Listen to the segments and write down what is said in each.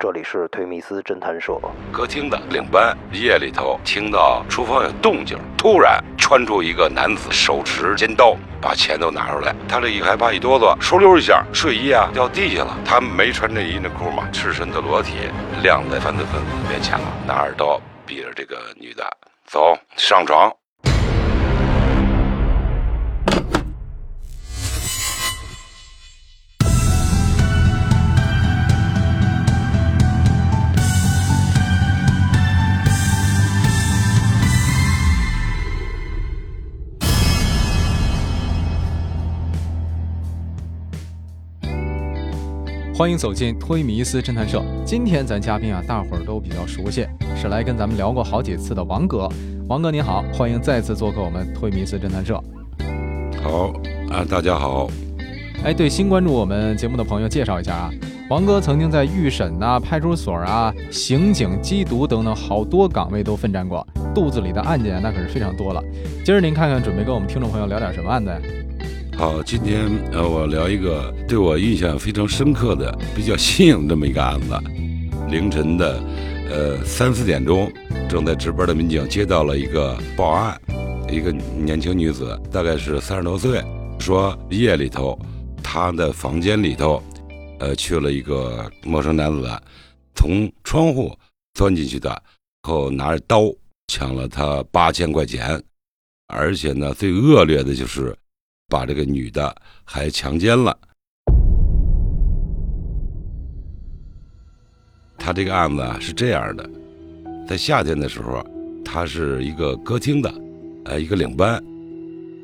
这里是推迷斯侦探社。歌厅的领班夜里头听到厨房有动静，突然窜出一个男子，手持尖刀，把钱都拿出来。他这一害怕一哆嗦，嗖溜一下，睡衣啊掉地下了。他没穿内衣内裤嘛，赤身的裸体晾在犯罪分子面前了，拿着刀逼着这个女的走上床。欢迎走进推迷思侦探社。今天咱嘉宾啊，大伙儿都比较熟悉，是来跟咱们聊过好几次的王哥。王哥您好，欢迎再次做客我们推迷思侦探社。好啊，大家好。哎，对新关注我们节目的朋友介绍一下啊，王哥曾经在预审啊、派出所啊、刑警、缉毒等等好多岗位都奋战过，肚子里的案件那可是非常多了。今儿您看看，准备跟我们听众朋友聊点什么案子呀？好，今天呃，我聊一个对我印象非常深刻的、比较新颖这么一个案子。凌晨的呃三四点钟，正在值班的民警接到了一个报案，一个年轻女子，大概是三十多岁，说夜里头她的房间里头，呃，去了一个陌生男子，从窗户钻进去的，后拿着刀抢了她八千块钱，而且呢，最恶劣的就是。把这个女的还强奸了。他这个案子啊是这样的，在夏天的时候，他是一个歌厅的，呃，一个领班。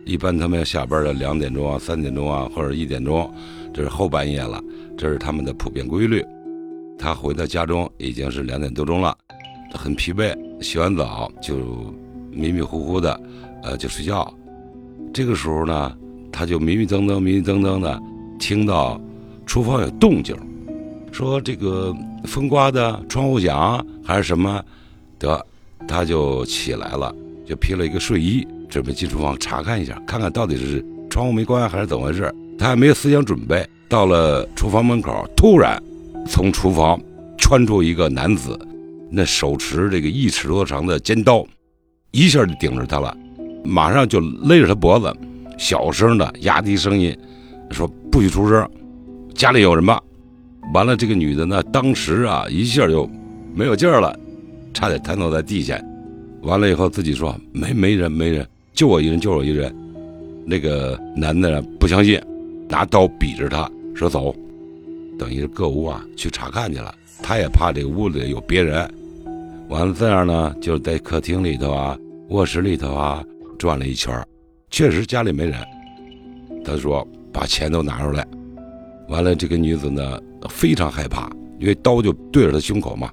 一般他们要下班的两点钟啊、三点钟啊或者一点钟，这是后半夜了，这是他们的普遍规律。他回到家中已经是两点多钟了，很疲惫，洗完澡就迷迷糊糊的，呃，就睡觉。这个时候呢。他就迷迷瞪瞪、迷迷瞪瞪的，听到厨房有动静，说这个风刮的窗户响还是什么，得他就起来了，就披了一个睡衣，准备进厨房查看一下，看看到底是窗户没关还是怎么回事。他还没有思想准备，到了厨房门口，突然从厨房窜出一个男子，那手持这个一尺多长的尖刀，一下就顶着他了，马上就勒着他脖子。小声的压低声音说：“不许出声，家里有人吧？”完了，这个女的呢，当时啊，一下就没有劲儿了，差点瘫倒在地下。完了以后，自己说：“没没人，没人，就我一人，就我一人。”那个男的不相信，拿刀比着他说：“走。”等于是各屋啊去查看去了。他也怕这个屋里有别人。完了这样呢，就在客厅里头啊、卧室里头啊转了一圈。确实家里没人，他说把钱都拿出来，完了这个女子呢非常害怕，因为刀就对着她胸口嘛，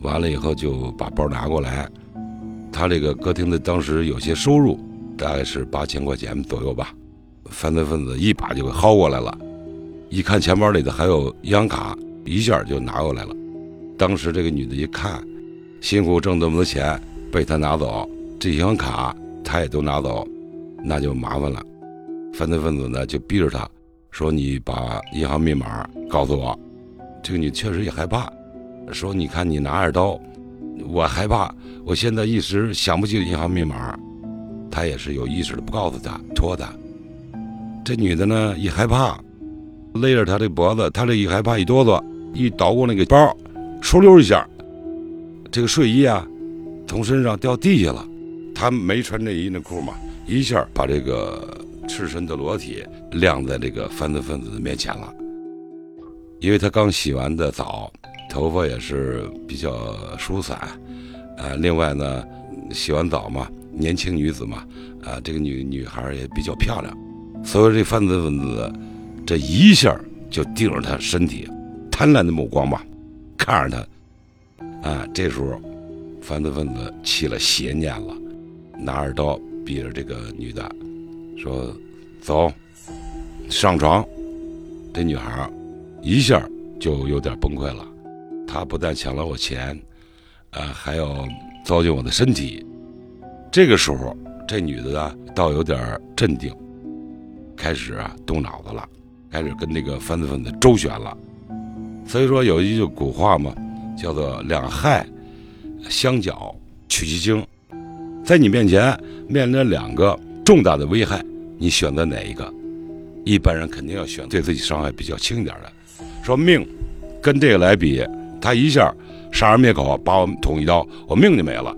完了以后就把包拿过来，他这个歌厅的当时有些收入，大概是八千块钱左右吧，犯罪分子一把就给薅过来了，一看钱包里的还有银行卡，一下就拿过来了，当时这个女的一看，辛苦挣这么多钱被他拿走，这银行卡他也都拿走。那就麻烦了，犯罪分子呢就逼着他，说你把银行密码告诉我。这个女确实也害怕，说你看你拿着刀，我害怕，我现在一时想不起银行密码。他也是有意识的不告诉他，拖他。这女的呢一害怕，勒着他的脖子，他这一害怕一哆嗦，一捣鼓那个包，嗖溜一下，这个睡衣啊从身上掉地下了。他没穿内衣内裤嘛。一下把这个赤身的裸体晾在这个犯罪分子的面前了，因为他刚洗完的澡，头发也是比较疏散，啊，另外呢，洗完澡嘛，年轻女子嘛，啊，这个女女孩也比较漂亮，所以这犯罪分子这一下就盯着他身体，贪婪的目光吧，看着他，啊，这时候犯罪分子起了邪念了，拿着刀。逼着这个女的说：“走，上床。”这女孩一下就有点崩溃了。她不但抢了我钱，呃，还要糟践我的身体。这个时候，这女的呢，倒有点镇定，开始啊动脑子了，开始跟那个犯罪分子周旋了。所以说有一句古话嘛：“叫做两害相搅取其轻，在你面前面临两个重大的危害，你选择哪一个？一般人肯定要选对自己伤害比较轻一点的。说命跟这个来比，他一下杀人灭口，把我捅一刀，我命就没了。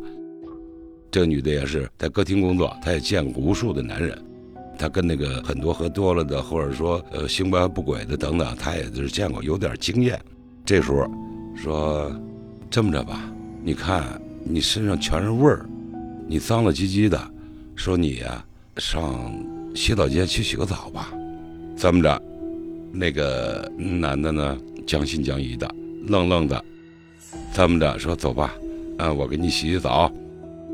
这个女的也是在歌厅工作，她也见过无数的男人，她跟那个很多喝多了的，或者说呃行白不轨的等等，她也是见过，有点经验。这时候说这么着吧，你看你身上全是味儿，你脏了唧唧的，说你呀上洗澡间去洗个澡吧。这么着，那个男的呢将信将疑的，愣愣的，这么着说走吧，啊我给你洗洗澡。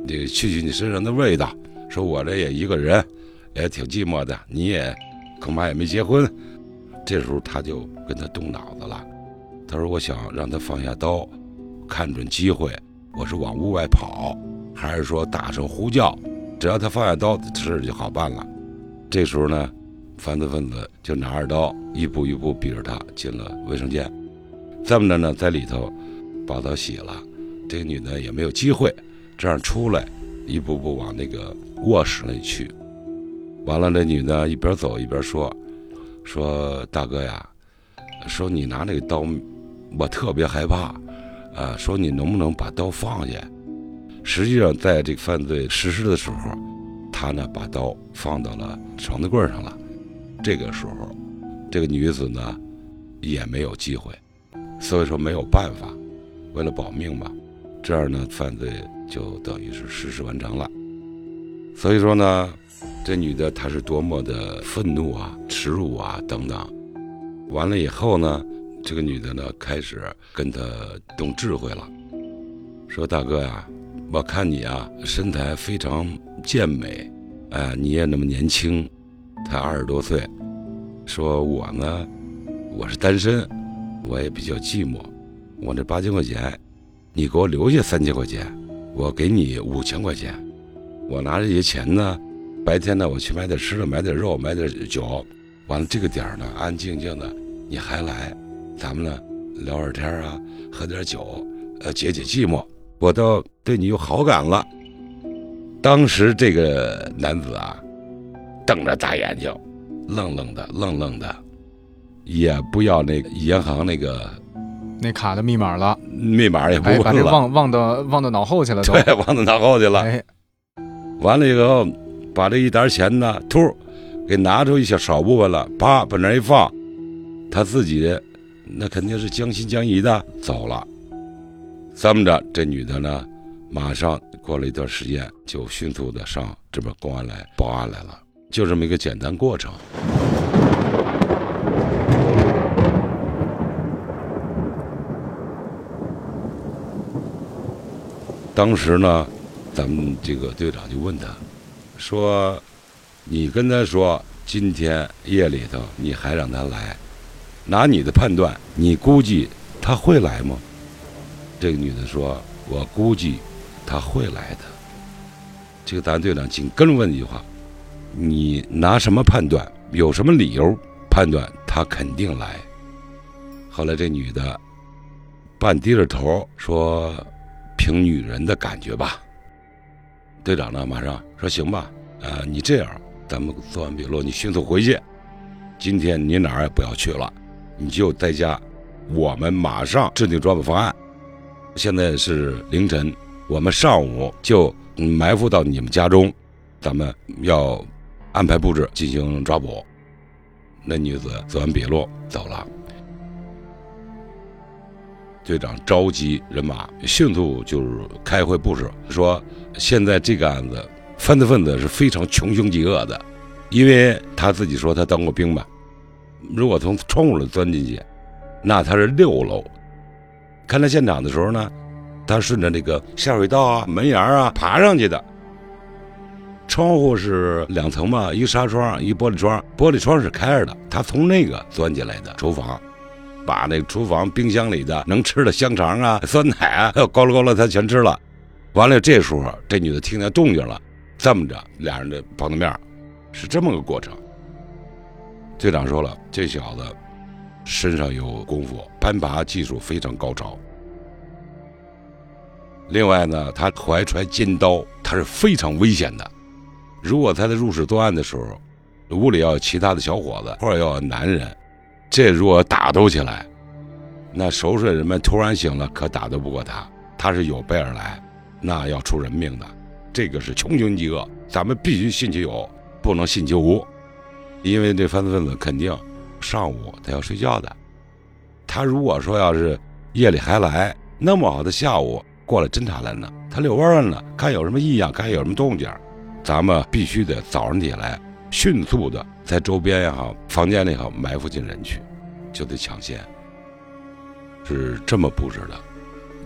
你去去你身上的味道，说我这也一个人，也挺寂寞的，你也恐怕也没结婚。这时候他就跟他动脑子了，他说：“我想让他放下刀，看准机会，我是往屋外跑，还是说大声呼叫？只要他放下刀，这事就好办了。”这时候呢，犯罪分子就拿着刀，一步一步逼着他进了卫生间。这么着呢，在里头把澡洗了，这个女的也没有机会。这样出来，一步步往那个卧室里去。完了，那女的一边走一边说：“说大哥呀，说你拿那个刀，我特别害怕。啊，说你能不能把刀放下？实际上，在这个犯罪实施的时候，他呢把刀放到了床头柜上了。这个时候，这个女子呢也没有机会，所以说没有办法，为了保命吧。”这样呢，犯罪就等于是实施完成了。所以说呢，这女的她是多么的愤怒啊、耻辱啊等等。完了以后呢，这个女的呢开始跟他动智慧了，说：“大哥呀，我看你啊身材非常健美，哎，你也那么年轻，才二十多岁。说我呢，我是单身，我也比较寂寞，我这八千块钱。”你给我留下三千块钱，我给你五千块钱。我拿这些钱呢，白天呢我去买点吃的，买点肉，买点酒。完了这个点儿呢，安安静静的，你还来，咱们呢聊会天啊，喝点酒，呃解解寂寞。我倒对你有好感了。当时这个男子啊，瞪着大眼睛，愣愣的，愣愣的，也不要那个银行那个。那卡的密码了，密码也不问了，把这忘忘到忘到脑后去了，对，忘到脑后去了。哎，完了以后，把这一沓钱呢，突给拿出一小少部分了，啪，把那一放，他自己那肯定是将信将疑的走了。这么着，这女的呢，马上过了一段时间，就迅速的上这边公安来报案来了，就这么一个简单过程。当时呢，咱们这个队长就问他，说：“你跟他说今天夜里头你还让他来，拿你的判断，你估计他会来吗？”这个女的说：“我估计他会来的。”这个咱队长紧跟着问一句话：“你拿什么判断？有什么理由判断他肯定来？”后来这女的半低着头说。凭女人的感觉吧，队长呢？马上说行吧。呃，你这样，咱们做完笔录，你迅速回去。今天你哪儿也不要去了，你就在家。我们马上制定抓捕方案。现在是凌晨，我们上午就埋伏到你们家中，咱们要安排布置进行抓捕。那女子做完笔录走了。队长召集人马，迅速就是开会布置，说现在这个案子，犯罪分子是非常穷凶极恶的，因为他自己说他当过兵嘛，如果从窗户里钻进去，那他是六楼，看到现场的时候呢，他顺着那个下水道啊、门沿啊爬上去的，窗户是两层嘛，一纱窗，一玻璃窗，玻璃窗是开着的，他从那个钻进来的厨房。把那厨房冰箱里的能吃的香肠啊、酸奶啊，高了高了，他全吃了。完了，这时候这女的听见动静了，这么着，俩人的碰到面，是这么个过程。队长说了，这小子身上有功夫，攀爬技术非常高超。另外呢，他怀揣尖刀，他是非常危险的。如果他在入室作案的时候，屋里要有其他的小伙子或者要有男人，这如果打斗起来，那熟睡人们突然醒了，可打斗不过他。他是有备而来，那要出人命的。这个是穷凶极恶，咱们必须信其有，不能信其无。因为这犯罪分子肯定上午他要睡觉的，他如果说要是夜里还来，那么好的下午。过来侦查来呢，他遛弯儿了，看有什么异样，看有什么动静，咱们必须得早上起来，迅速的在周边也好，房间里也好埋伏进人去，就得抢先。是这么布置的，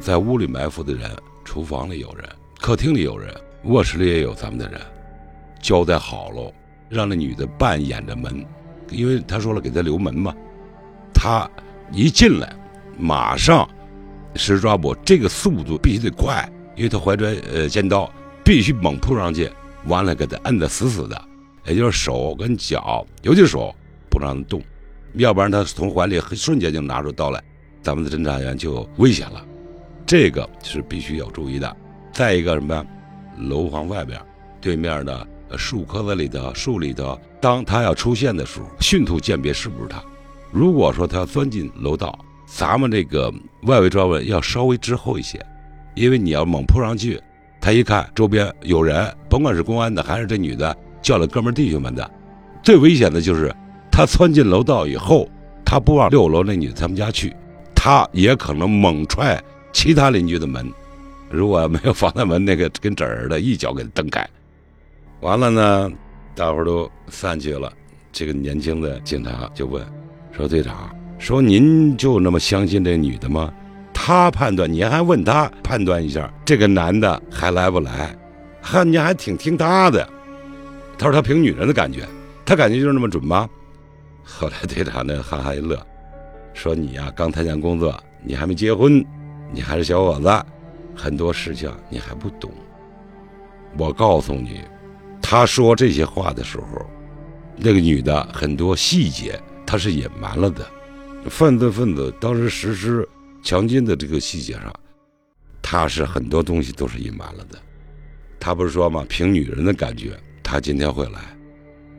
在屋里埋伏的人，厨房里有人，客厅里有人，卧室里也有咱们的人，交代好喽，让那女的半掩着门，因为他说了给他留门嘛，他一进来，马上。实施抓捕，这个速度必须得快，因为他怀揣呃尖刀，必须猛扑上去，完了给他摁得死死的，也就是手跟脚，尤其是手不让他动，要不然他从怀里瞬间就拿出刀来，咱们的侦查员就危险了，这个是必须要注意的。再一个什么呀，楼房外边对面的树棵子里头、树里头，当他要出现的时候，迅速鉴别是不是他。如果说他钻进楼道。咱们这个外围抓问要稍微滞后一些，因为你要猛扑上去，他一看周边有人，甭管是公安的还是这女的叫了哥们弟兄们的，最危险的就是他窜进楼道以后，他不往六楼那女的他们家去，他也可能猛踹其他邻居的门，如果没有防弹门，那个跟纸儿的一脚给蹬开。完了呢，大伙都散去了，这个年轻的警察就问，说队长。说您就那么相信这女的吗？他判断，您还问他判断一下，这个男的还来不来？哈，您还挺听他的。他说他凭女人的感觉，他感觉就是那么准吗？后来队长呢哈哈一乐，说你呀刚参加工作，你还没结婚，你还是小伙子，很多事情你还不懂。我告诉你，他说这些话的时候，那个女的很多细节他是隐瞒了的。犯罪分子当时实施强奸的这个细节上，他是很多东西都是隐瞒了的。他不是说吗？凭女人的感觉，他今天会来，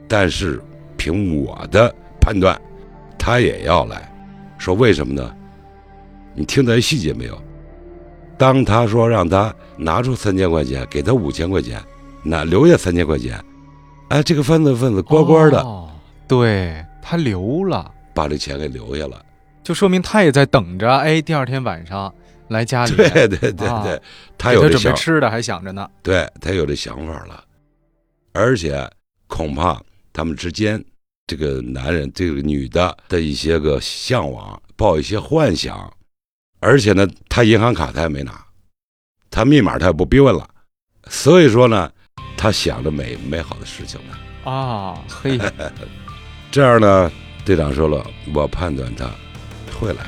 但是凭我的判断，他也要来。说为什么呢？你听到细节没有？当他说让他拿出三千块钱，给他五千块钱，那留下三千块钱，哎，这个犯罪分子乖乖的，对他留了。把这钱给留下了，就说明他也在等着。哎，第二天晚上来家里，对对对对，他有准备吃的，还想着呢。对他有这想法了，而且恐怕他们之间，这个男人、这个女的的一些个向往，抱一些幻想，而且呢，他银行卡他也没拿，他密码他也不逼问了，所以说呢，他想着美美好的事情呢。啊，嘿，这样呢。队长说了，我判断他会来。